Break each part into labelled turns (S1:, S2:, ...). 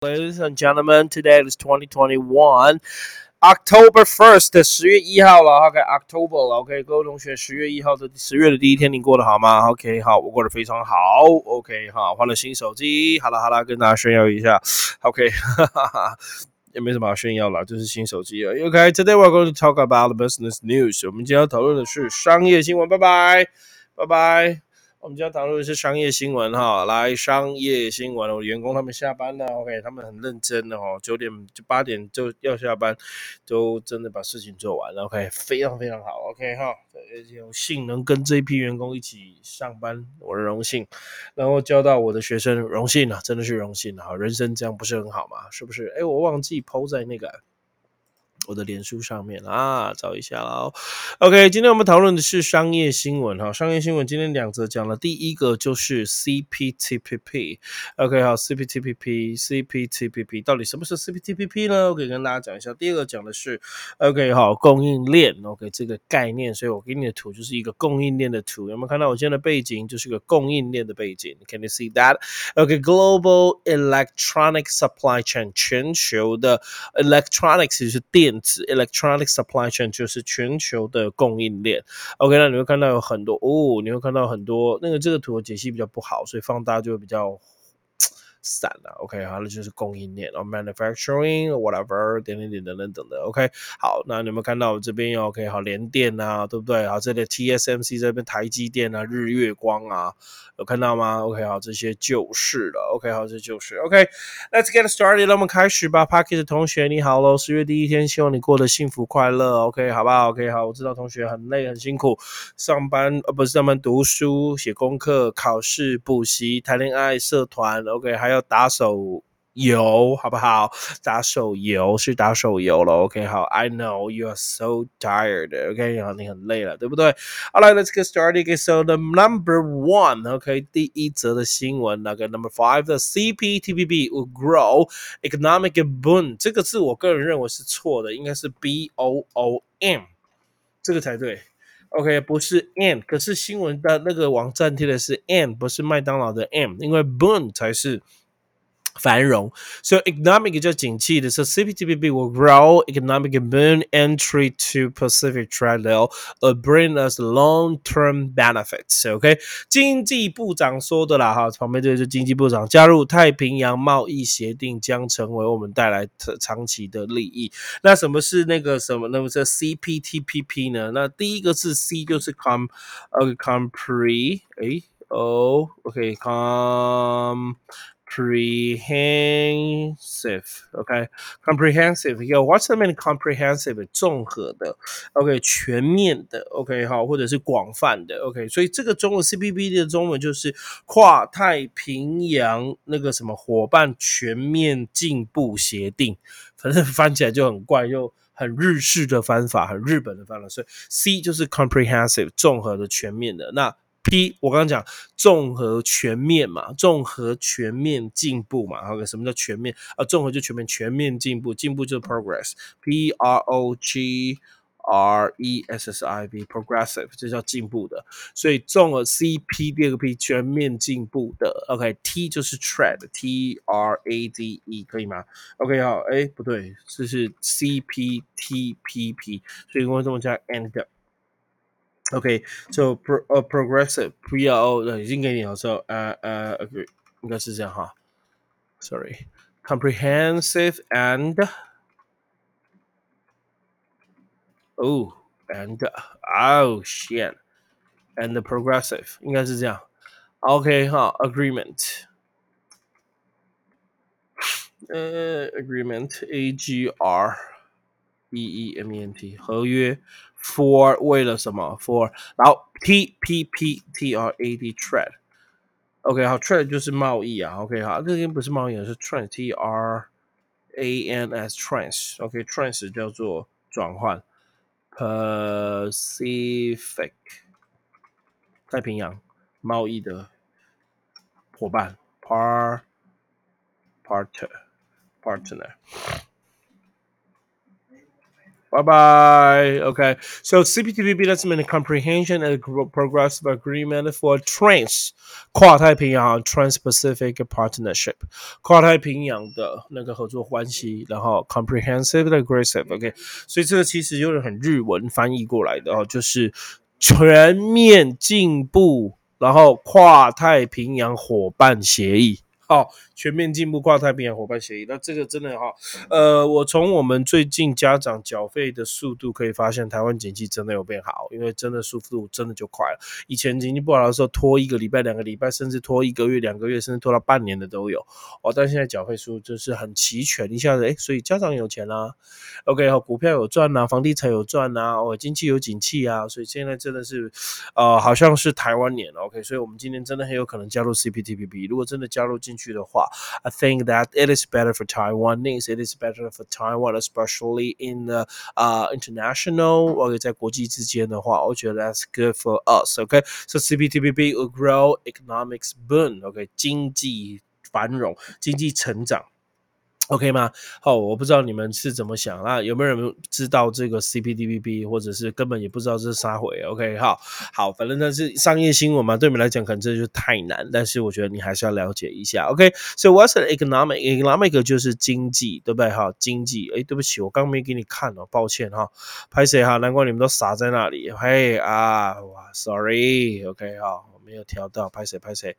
S1: Ladies and gentlemen, today is 2021 October 1st，十月一号了。OK，October 了。OK，各位同学，十月一号的十月的第一天，你过得好吗？OK，好，我过得非常好。OK，好，换了新手机，好了好了，跟大家炫耀一下。OK，哈哈哈，也没什么好炫耀了，就是新手机而已。OK，today we're going to talk about the business news。我们今天要讨论的是商业新闻。拜拜，拜拜。 我们今天讨论的是商业新闻哈，来商业新闻，我员工他们下班了，OK，他们很认真的哦，九点就八点就要下班，都真的把事情做完了，OK，非常非常好，OK 哈，有幸能跟这一批员工一起上班，我的荣幸，然后教到我的学生，荣幸啊，真的是荣幸啊，人生这样不是很好吗？是不是？哎，我忘记抛在那个。我的脸书上面啊，找一下哦。OK，今天我们讨论的是商业新闻哈。商业新闻今天两则讲了，第一个就是 CPTPP。OK，好，CPTPP，CPTPP 到底什么是 CPTPP 呢？我可以跟大家讲一下。第二个讲的是 OK，好，供应链 OK 这个概念。所以我给你的图就是一个供应链的图。有没有看到我今天的背景就是个供应链的背景？Can you see that？OK，Global Electronic Supply Chain 全球的 Electronics 就是电。Electronic supply chain 就是全球的供应链。OK，那你会看到有很多哦，你会看到很多那个这个图解析比较不好，所以放大就会比较。散了，OK，好，那就是供应链哦，manufacturing whatever 点点点等等等的，OK，好，那你们看到我这边有 OK，好，联电啊，对不对？好，这里 TSMC 这边台积电啊，日月光啊，有看到吗？OK，好，这些就是了，OK，好，这就是 OK，Let's get started，那我们开始吧。Parky 的同学你好喽，十月第一天，希望你过得幸福快乐，OK，好不好？OK，好，我知道同学很累很辛苦，上班呃不是上班读书写功课考试补习谈恋爱社团，OK，还有。打手游好不好？打手游是打手游了。OK，好。I know you are so tired. OK，好，你很累了，对不对？好了，Let's get started. So the number one. OK，第一则的新闻，那个 Number five 的 CPTPP will grow economic boom。这个字我个人认为是错的，应该是 B O O M，这个才对。OK，不是 N，可是新闻的那个网站贴的是 N，不是麦当劳的 M，因为 boom 才是。 繁荣，so economic 就景气的，so CPTPP will grow economic boom entry to Pacific trade deal, will bring us long-term benefits. OK，经济部长说的啦，哈，旁边这个是经济部长加入太平洋贸易协定将成为我们带来长期的利益。那什么是那个什么？那么这 CPTPP 呢？那第一个字 C 就是 com，呃，compre，哎，哦，OK，com。 comprehensive. Okay, comprehensive. Yo, what's the meaning comprehensive? 综合的，OK，全面的，OK，好，或者是广泛的，OK。所以这个中文 CPP 的中文就是跨太平洋那个什么伙伴全面进步协定，反正翻起来就很怪，又很日式的翻法，很日本的翻法。所以 C 就是 comprehensive，综合的、全面的。那 P，我刚刚讲综合全面嘛，综合全面进步嘛。OK，什么叫全面啊？综合就全面，全面进步，进步就是 progress，P R O G R E S S I V，progressive，这叫进步的。所以综合 C P 第二个 P，全面进步的。OK，T 就是 trade，T R A D E，可以吗？OK，好，哎，不对，这是 C P T P P，所以我这么加 and。Okay, so pro, uh, progressive P R O 呃已经给你了，so 呃呃 agree 应该是这样哈，sorry comprehensive and oh and oh shit and progressive 应该是这样，OK 哈 agreement 呃 agreement A G R E E M E N T 合约。 for 为了什么？for 然后 T P P T R A D trade。OK，好，trade 就是贸易啊。OK，好，这边不是贸易，是 trans T R A N S trans。OK，trans 叫做转换。Pacific 太平洋贸易的伙伴，par partner partner。 Bye bye. Okay. So CPTPP that's mean comprehension and progressive agreement for trans 跨太平洋 Trans-Pacific Partnership 跨太平洋的那个合作关系，然后 comprehensive aggressive OK，所以这个其实就是很日文翻译过来的哦，就是全面进步，然后跨太平洋伙伴协议。好，全面进步跨太平洋伙伴协议，那这个真的哈，呃，我从我们最近家长缴费的速度可以发现，台湾经济真的有变好，因为真的速度真的就快了。以前经济不好的时候，拖一个礼拜、两个礼拜，甚至拖一个月、两个月，甚至拖到半年的都有哦。但现在缴费速度就是很齐全，一下子哎，所以家长有钱啦，OK 哈，股票有赚呐，房地产有赚呐，哦，经济有景气啊，所以现在真的是，呃，好像是台湾年 OK，所以我们今年真的很有可能加入 CPTPP，如果真的加入进。去的话，I think that it is better for Taiwanese. It is better for Taiwan, especially in the uh international 或者在国际之间的话，我觉得 that's good for us. Okay, so CPTPP will grow economics boom. OK，经济繁荣，经济成长。 OK 吗？好，我不知道你们是怎么想啊？有没有人知道这个 CPTPP，或者是根本也不知道这是啥回？OK，好，好，反正那是商业新闻嘛，对你们来讲可能这就太难，但是我觉得你还是要了解一下。OK，so what's the economic？economic 就是经济，对不对？哈，经济。哎，对不起，我刚没给你看哦，抱歉哈。拍谁哈？难怪你们都傻在那里。嘿啊，哇，sorry。OK，哈，我没有调到，拍谁？拍谁？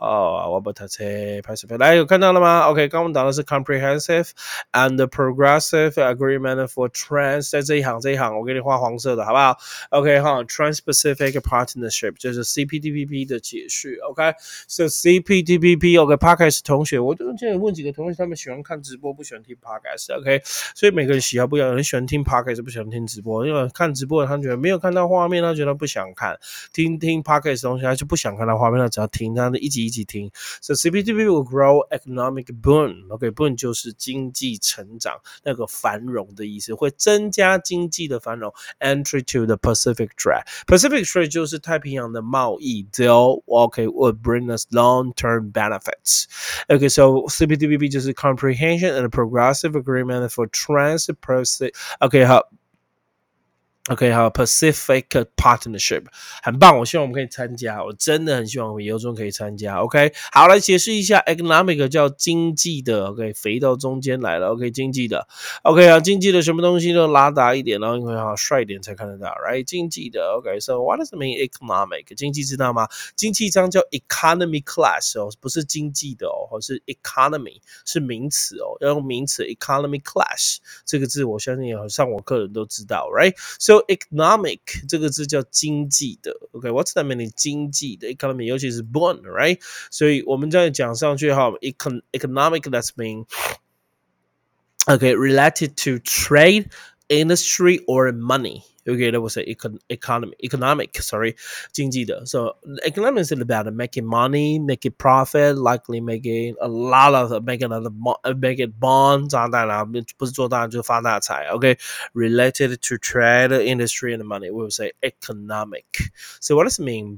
S1: 哦，我把它切拍视频，来有看到了吗？OK，刚我们讲的是 comprehensive and progressive agreement for trans，在这一行这一行，我给你画黄色的好不好？OK 哈，Trans-Pacific Partnership 就是 CPTPP 的解释。OK，so CPTPP，OK，Podcast 同学，我就现在问几个同学，他们喜欢看直播，不喜欢听 Podcast。OK，所以每个人喜好不一样，有人喜欢听 Podcast，不喜欢听直播，因为看直播他觉得没有看到画面，他觉得不想看；听听 Podcast 东西，他就不想看到画面，他只要听他的一集。一起听，So CPTPP will grow economic boom，OK，boom 就是经济成长，那个繁荣的意思，会增加经济的繁荣。Entry to the Pacific Trade，Pacific Trade 就是太平洋的贸易，deal OK would bring us long-term benefits。OK，so CPTPP 就是 Comprehension and Progressive Agreement for Trans-Pacific，OK 好。 OK，好，Pacific Partnership 很棒，我希望我们可以参加，我真的很希望我们由衷可以参加。OK，好，来解释一下，economic 叫经济的，OK，肥到中间来了，OK，经济的，OK 啊，经济的什么东西都拉大一点，然后因为好帅一点才看得到，Right？经济的，OK，So what does it mean economic？经济知道吗？经济章叫 economy class 哦，不是经济的哦，是 economy 是名词哦，要用名词 economy class 这个字，我相信有上我课人都知道，Right？So economic 这个字叫经济的，OK，What's that meaning？经济的 economy，尤其是 born，right？所以我们在讲上去哈，econ economic that's mean okay，related to trade, industry or money。Okay, that was a econ economy, economic, sorry, 经济的. So economic is about making money, making profit, likely making a lot of making a making bonds 啊，当然不是做大就发大财。Okay, related to trade, industry, and money, we would say economic. So what does it mean?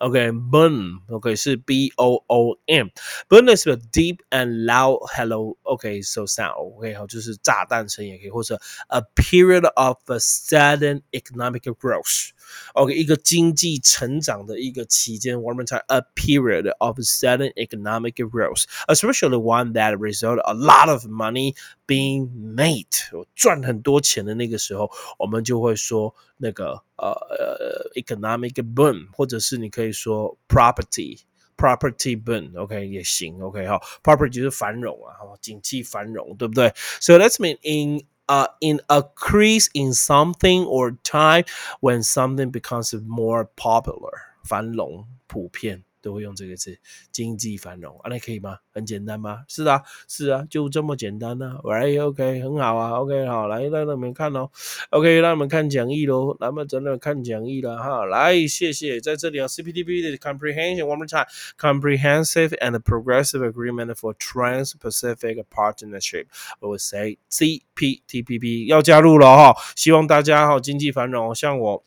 S1: Boom. OK, boom，OK 是 B O O M，boom is a deep and loud hello. OK, so sound. OK 好，就是炸弹声也可以，或者 a period of a sudden economic growth. OK，一个经济成长的一个期间，one more time, a period of sudden economic growth, especially one that result a lot of money being made，赚很多钱的那个时候，我们就会说那个呃呃 economic boom，或者是你可以说 property。property boom，OK、okay, 也行，OK 哈，property 就是繁荣啊，哈，景气繁荣，对不对？So that's mean in uh, in a crease in something or time when something becomes more popular，繁荣普遍。 都会用这个字，经济繁荣，啊，那可以吗？很简单吗？是啊，是啊，就这么简单呢。Right，OK，很好啊，OK，好，来让你们看哦，OK，让你们看讲义喽，咱们真的看讲义了哈。来，谢谢，在这里啊，CPTP 的 comprehension，one more time，comprehensive and progressive agreement for Trans-Pacific Partnership，我 say CPTPP 要加入了哈，希望大家哈经济繁荣，像我。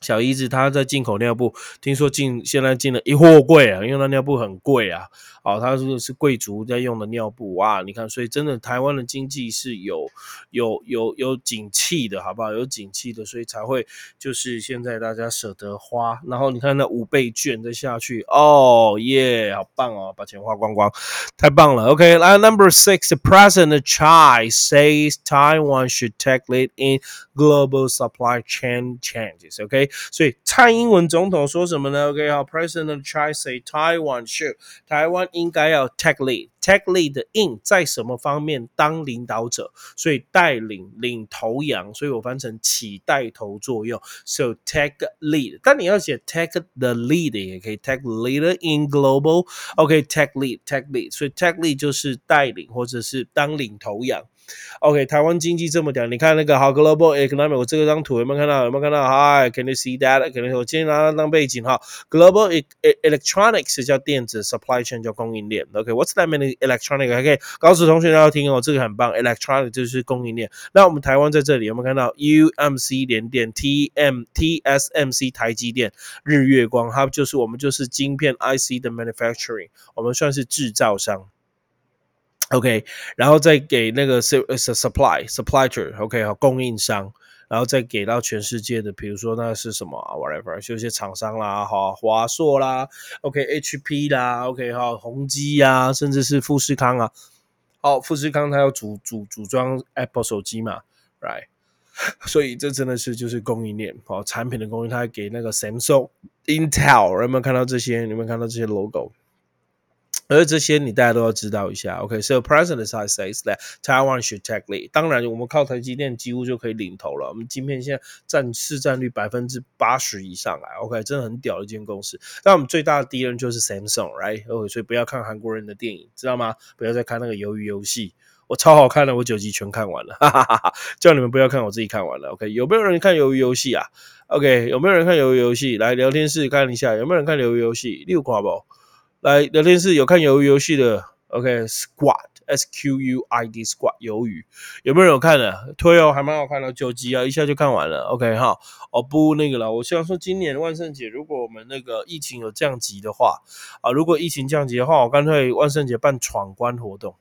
S1: 小姨子她在进口尿布，听说进现在进了一货柜啊，因为那尿布很贵啊。哦，它这个是贵族在用的尿布哇，你看，所以真的台湾的经济是有有有有景气的，好不好？有景气的，所以才会就是现在大家舍得花，然后你看那五倍券再下去，哦耶，好棒哦，把钱花光光，太棒了。OK，来 Number Six，the President Chai says Taiwan should take lead in global supply chain changes. OK，所以蔡英文总统说什么呢？OK，好，President Chai say Taiwan should 台湾应该要 take lead。take lead 的 in 在什么方面当领导者，所以带领领头羊，所以我翻成起带头作用。So take lead，但你要写 take the lead 也可以，take leader in global。OK，take lead，take lead，所以 take lead 就是带领或者是当领头羊。OK，台湾经济这么屌，你看那个好 Global Economic，我这张图有没有看到？有没有看到？Hi，Can you see that？可能我今天拿它当背景哈。Global Electronics 叫电子，Supply Chain 叫供应链。OK，What's that mean？Electronic？OK，告诉同学要听哦，这个很棒。Electronic 就是供应链。那我们台湾在这里有没有看到？UMC 联电，TM，TSMC 台积电，日月光，它就是我们就是晶片 IC 的 Manufacturing，我们算是制造商。OK，然后再给那个 supply supplier，OK，好，供应商，然后再给到全世界的，比如说那是什么，whatever，就一些厂商啦，哈，华硕啦，OK，HP 啦，OK，哈，宏基呀，甚至是富士康啊，哦，富士康它要组组组装 Apple 手机嘛，right，所以这真的是就是供应链，好，产品的供应，它给那个 Samsung、Intel，有没有看到这些？有没有看到这些 logo？而这些你大家都要知道一下，OK？So President says that Taiwan should take lead。当然，我们靠台积电几乎就可以领头了。我们晶片现在占市占率百分之八十以上来，OK？真的很屌的一间公司。但我们最大的敌人就是 Samsung，right？OK？所以不要看韩国人的电影，知道吗？不要再看那个鱿鱼游戏，我超好看的，我九集全看完了，哈哈哈哈！叫你们不要看，我自己看完了，OK？有没有人看鱿鱼游戏啊？OK？有没有人看鱿鱼游戏？来聊天室看一下，有没有人看鱿鱼游戏？六块不？来聊天室有看鱿鱼游戏的，OK，Squad S Q U I D Squad 鱿鱼有没有人有看的？推哦，还蛮好看的，九集啊，一下就看完了，OK 哈。哦不那个了，我希望说今年万圣节如果我们那个疫情有降级的话，啊，如果疫情降级的话，我干脆万圣节办闯关活动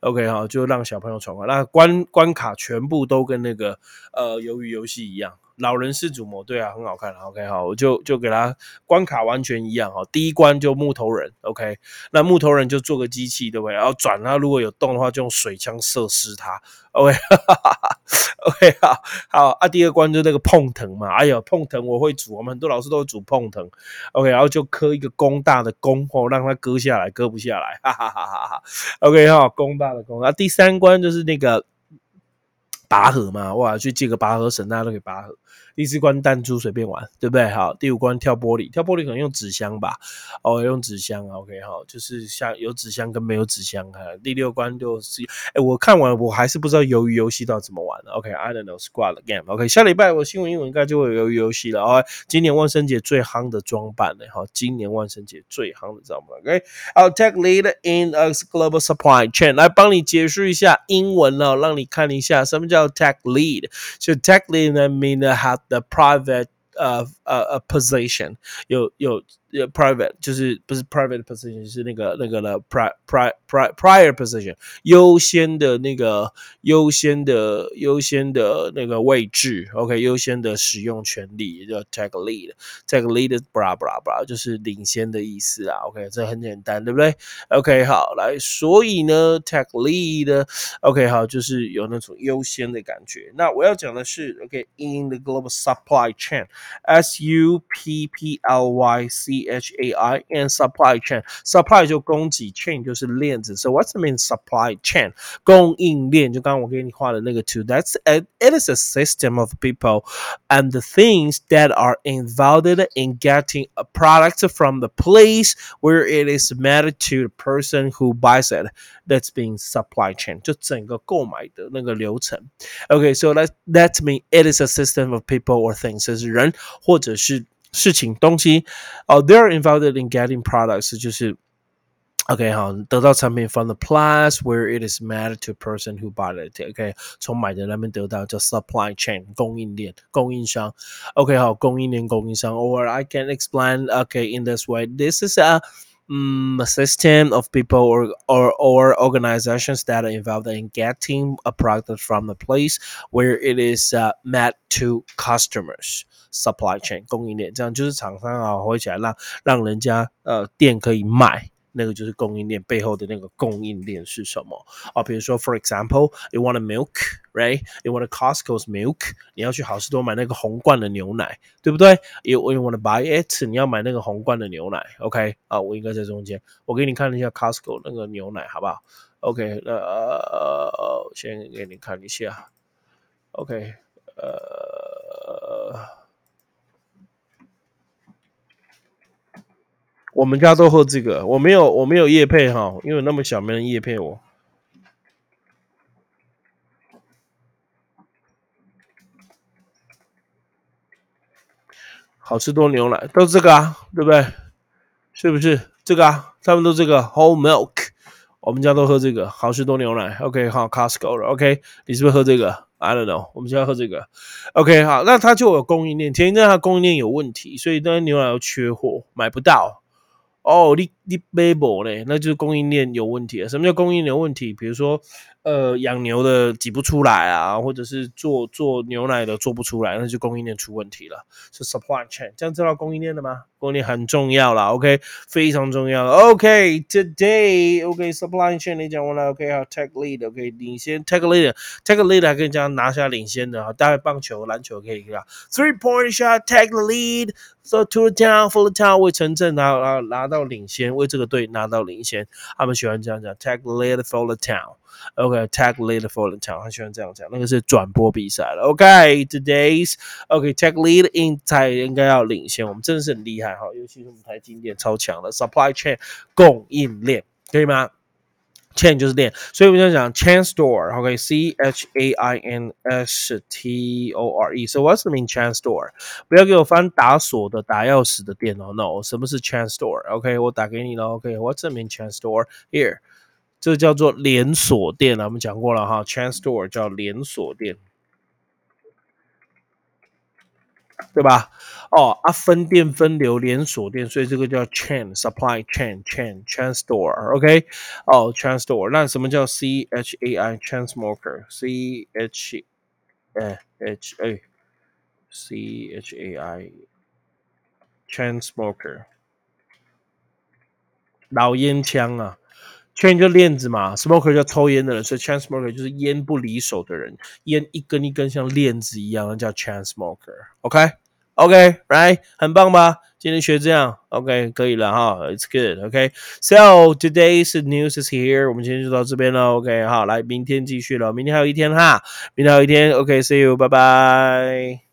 S1: ，OK 哈，就让小朋友闯关，那关关卡全部都跟那个呃鱿鱼游戏一样。老人是主模，对啊，很好看。OK，好，我就就给他关卡完全一样哈。第一关就木头人，OK，那木头人就做个机器，对不对？然后转他如果有动的话，就用水枪射湿他。OK，OK，好好啊。第二关就那个碰藤嘛，哎呦，碰藤我会煮，我们很多老师都会煮碰藤。OK，然后就磕一个弓大的弓哦，让它割下来，割不下来，哈哈哈哈哈。OK，哈，弓大的弓。啊，第三关就是那个拔河嘛，哇，去借个拔河绳，大家都可以拔河。第四关弹珠随便玩，对不对？好，第五关跳玻璃，跳玻璃可能用纸箱吧，哦，用纸箱，OK，好，就是像有纸箱跟没有纸箱。哈，第六关就是，哎，我看完我还是不知道鱿鱼游戏到底怎么玩。OK，I don't know squad game，OK，下礼拜我新闻英文应该就会有鱿鱼游戏了。哦，今年万圣节最夯的装扮呢？哈，今年万圣节最夯的装扮，OK，好，take lead in a global supply chain，来帮你解释一下英文哦，让你看一下什么叫 take lead。就 take lead 呢，mean have the private 呃呃呃 position 有有有 private 就是不是 private position 是那个那个的 pri pri pri prior position 优先的那个优先的优先的那个位置，OK 优先的使用权利叫 take lead，take lead blah blah blah 就是领先的意思啊，OK 这很简单，对不对？OK 好，来，所以呢 take lead，OK 好，就是有那种优先的感觉。那我要讲的是，OK in the global supply chain chain，S U P P L Y C H A I and supply chain supply 就供给 chain 就是链子，so what's the mean supply chain 供应链就刚刚我给你画的那个 two that's a, it is a system of people and the things that are involved in getting a product from the place where it is made to the person who buys it that's being supply chain 就整个购买的那个流程。Okay, so that that mean it is a system of people or things，是人 或者是事情东西哦、uh,，they're involved in getting products，就是 OK 好，得到产品 from the place where it is matter to person who bought it。OK，从买的那边得到叫 supply chain 供应链供应商。OK 好，供应链供应商。Or I can explain OK in this way. This is a um, system of people or, or, or organizations that are involved in getting a product from the place where it is uh, met to customers supply chain 供应链，这样就是厂商啊会起来让让人家呃店可以卖。 那个就是供应链背后的那个供应链是什么啊？比如说，for example，you want a milk，right？You want a Costco's milk？你要去好事多买那个红罐的牛奶，对不对？You you want to buy it？你要买那个红罐的牛奶，OK？啊，我应该在中间，我给你看一下 Costco 那个牛奶，好不好？OK，那呃，先给你看一下，OK，呃。我们家都喝这个，我没有我没有叶配哈，因为那么小没人叶配我。好吃多牛奶都这个啊，对不对？是不是这个啊？他们都这个 whole milk，我们家都喝这个好吃多牛奶。OK，好 Costco 了。OK，你是不是喝这个？I don't know，我们家喝这个。OK，好，那它就有供应链，前一阵它供应链有问题，所以那些牛奶又缺货，买不到。哦，你你背不嘞？那就是供应链有问题了。什么叫供应链有问题？比如说，呃，养牛的挤不出来啊，或者是做做牛奶的做不出来，那就供应链出问题了。是 supply chain，这样知道供应链的吗？供应链很重要啦 o k 非常重要。OK，today，OK，supply chain 你讲完了，OK，好，tech lead，OK，领先，tech lead，tech lead 还可以这样拿下领先的啊，大概棒球、篮球可以啊，three point shot，tech lead。So to the town, for the town，为城镇拿拿拿到领先，为这个队拿到领先。他们喜欢这样讲，take lead for the town。OK，take lead for the town，他喜欢这样讲。那个是转播比赛了。OK，today's OK，take lead in 才应该要领先。我们真的是很厉害哈，尤其是我们台经典超强的 supply chain 供应链，可以吗？chain 就是链，所以我们就讲 chain store，OK，C H A I N S T O R E。So what's the mean chain store？不要给我翻打锁的、打钥匙的店哦，No，什么是 chain store？OK，我打给你了，OK，what's the mean chain store？Here， 这叫做连锁店啊，我们讲过了哈，chain store 叫连锁店。对吧？哦啊，分店、分流、连锁店，所以这个叫 chain supply chain chain chain store，OK？哦，chain store。那什么叫 C H A I chain smoker？C H A H A C H A I chain smoker，老烟枪啊，chain 就链子嘛，smoker 叫抽烟的人，所以 chain smoker 就是烟不离手的人，烟一根一根像链子一样，那叫 chain smoker，OK？OK，right，很棒吧？今天学这样，OK，可以了哈，It's good，OK，So today's news is here，我们今天就到这边了，OK，好，来，明天继续了，明天还有一天哈，明天还有一天，OK，See you，拜拜。